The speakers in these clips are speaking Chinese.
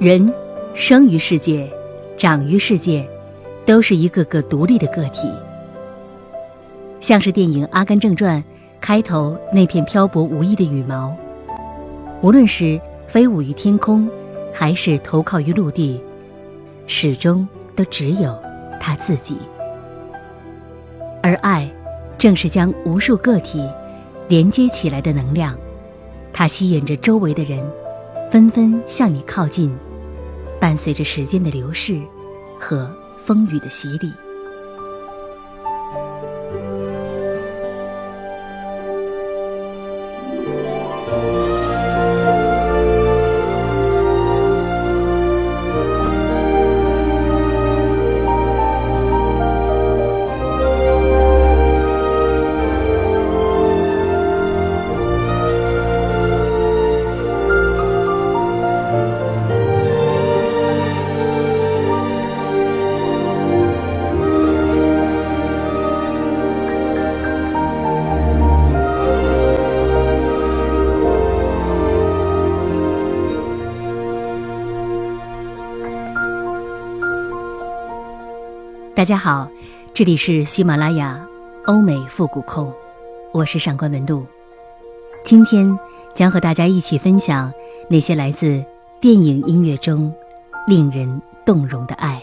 人生于世界，长于世界，都是一个个独立的个体。像是电影《阿甘正传》开头那片漂泊无依的羽毛，无论是飞舞于天空，还是投靠于陆地，始终都只有他自己。而爱，正是将无数个体连接起来的能量，它吸引着周围的人，纷纷向你靠近。伴随着时间的流逝和风雨的洗礼。大家好，这里是喜马拉雅欧美复古控，我是上官文露。今天将和大家一起分享那些来自电影音乐中令人动容的爱。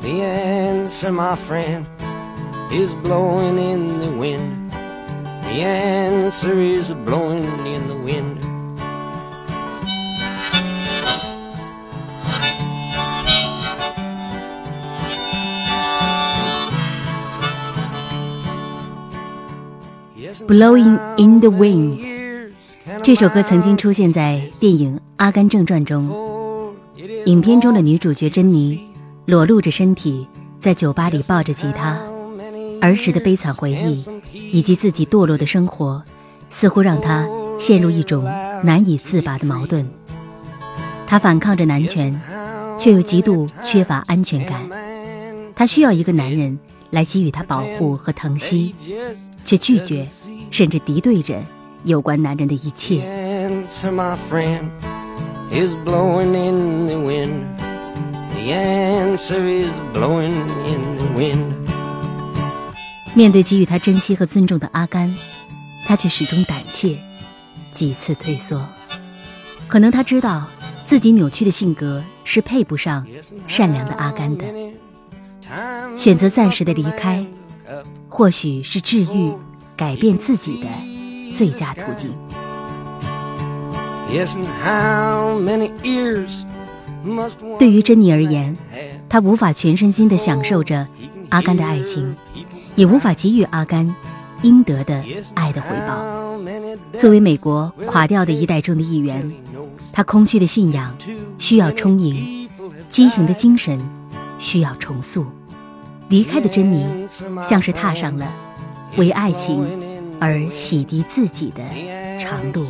The answer, my friend, is blowing in the wind. The answer is blowing in the wind. Blowing in the Wind 这首歌曾经出现在电影《阿甘正传》中，影片中的女主角珍妮。裸露着身体，在酒吧里抱着吉他，儿时的悲惨回忆以及自己堕落的生活，似乎让他陷入一种难以自拔的矛盾。他反抗着男权，却又极度缺乏安全感。他需要一个男人来给予他保护和疼惜，却拒绝甚至敌对着有关男人的一切。面对给予他珍惜和尊重的阿甘，他却始终胆怯，几次退缩。可能他知道自己扭曲的性格是配不上善良的阿甘的，选择暂时的离开，或许是治愈、改变自己的最佳途径。对于珍妮而言，她无法全身心地享受着阿甘的爱情，也无法给予阿甘应得的爱的回报。作为美国垮掉的一代中的一员，他空虚的信仰需要充盈，畸形的精神需要重塑。离开的珍妮，像是踏上了为爱情而洗涤自己的长路。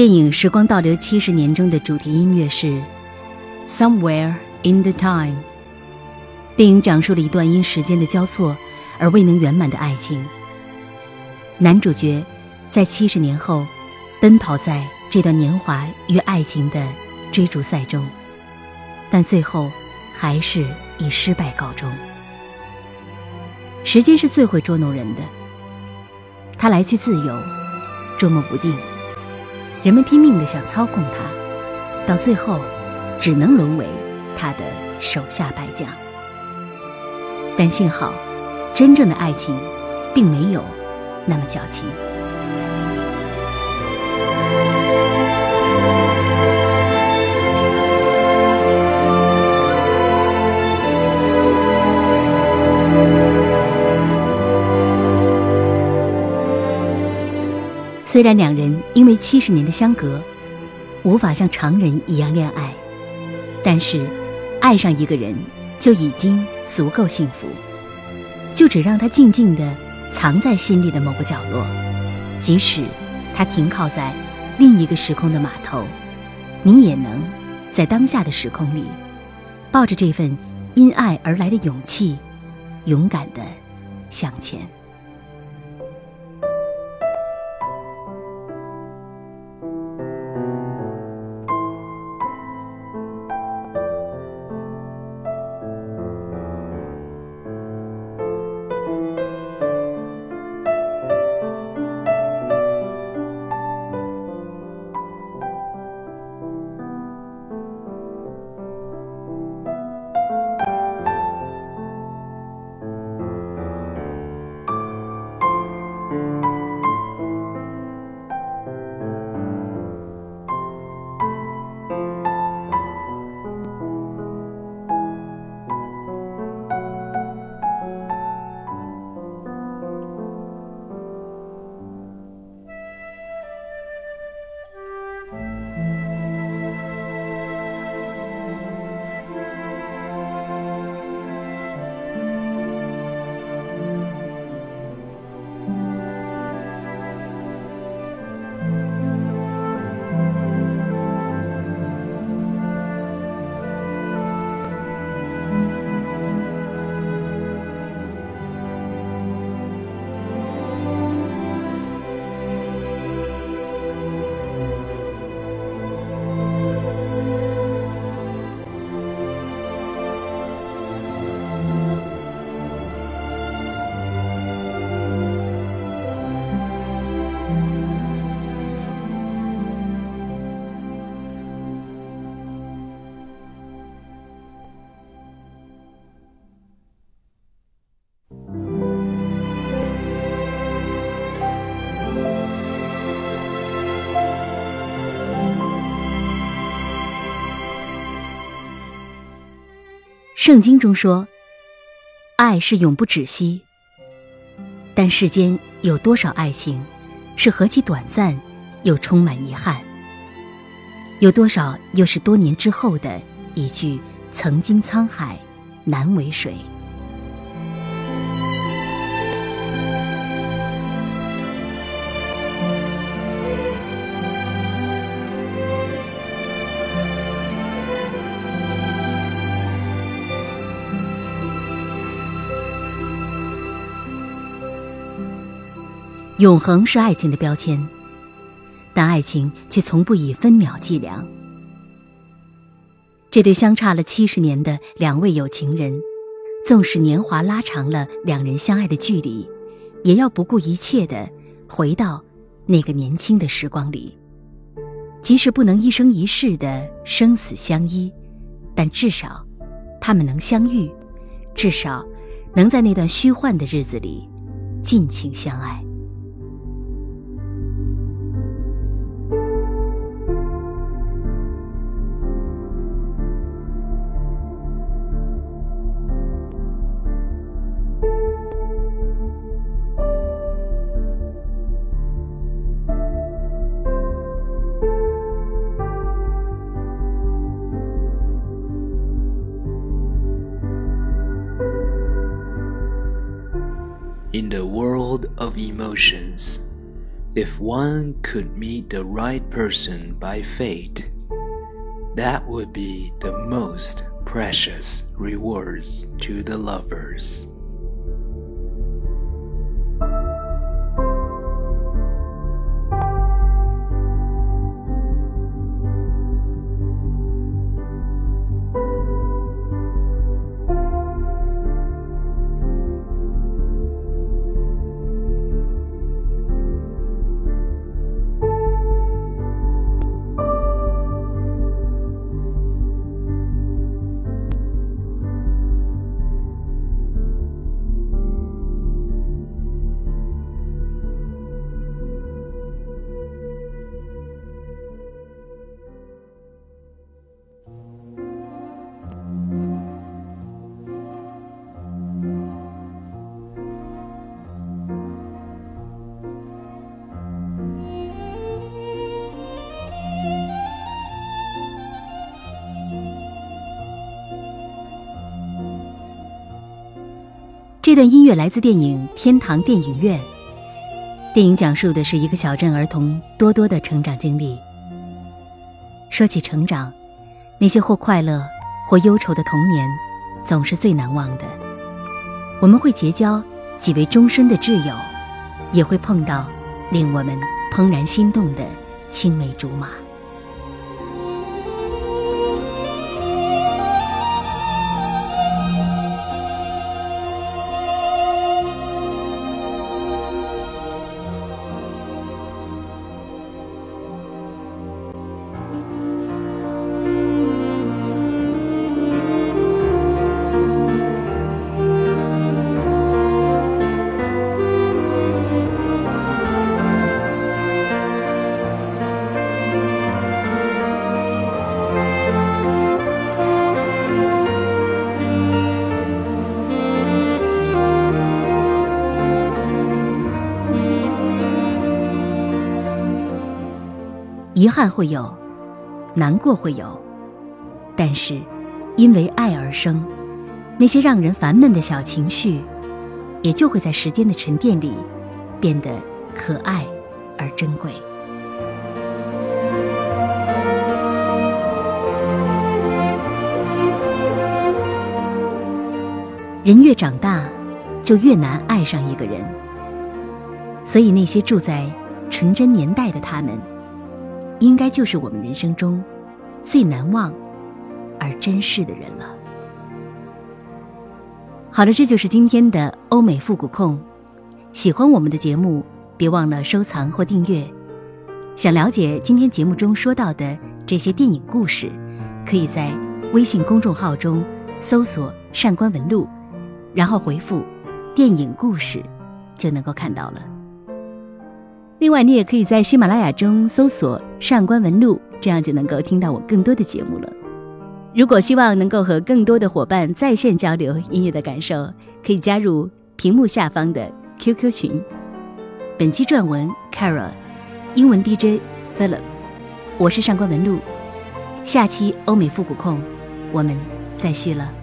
电影《时光倒流七十年》中的主题音乐是《Somewhere in the Time》。电影讲述了一段因时间的交错而未能圆满的爱情。男主角在七十年后奔跑在这段年华与爱情的追逐赛中，但最后还是以失败告终。时间是最会捉弄人的，它来去自由，捉摸不定。人们拼命的想操控他，到最后，只能沦为他的手下败将。但幸好，真正的爱情，并没有那么矫情。虽然两人因为七十年的相隔，无法像常人一样恋爱，但是爱上一个人就已经足够幸福。就只让他静静地藏在心里的某个角落，即使他停靠在另一个时空的码头，你也能在当下的时空里，抱着这份因爱而来的勇气，勇敢地向前。圣经中说，爱是永不止息。但世间有多少爱情，是何其短暂，又充满遗憾？有多少又是多年之后的一句“曾经沧海难为水”？永恒是爱情的标签，但爱情却从不以分秒计量。这对相差了七十年的两位有情人，纵使年华拉长了两人相爱的距离，也要不顾一切的回到那个年轻的时光里。即使不能一生一世的生死相依，但至少，他们能相遇，至少，能在那段虚幻的日子里，尽情相爱。If one could meet the right person by fate, that would be the most precious rewards to the lovers. “这段音乐来自电影《天堂电影院》。电影讲述的是一个小镇儿童多多的成长经历。说起成长，那些或快乐或忧愁的童年，总是最难忘的。我们会结交几位终身的挚友，也会碰到令我们怦然心动的青梅竹马。遗憾会有，难过会有，但是，因为爱而生，那些让人烦闷的小情绪，也就会在时间的沉淀里，变得可爱而珍贵。人越长大，就越难爱上一个人，所以那些住在纯真年代的他们。应该就是我们人生中最难忘而珍视的人了。好了，这就是今天的欧美复古控。喜欢我们的节目，别忘了收藏或订阅。想了解今天节目中说到的这些电影故事，可以在微信公众号中搜索“上官文录”，然后回复“电影故事”，就能够看到了。另外，你也可以在喜马拉雅中搜索“上官文录”，这样就能够听到我更多的节目了。如果希望能够和更多的伙伴在线交流音乐的感受，可以加入屏幕下方的 QQ 群。本期撰文 Carol，英文 DJ Philip，我是上官文录。下期欧美复古控，我们再续了。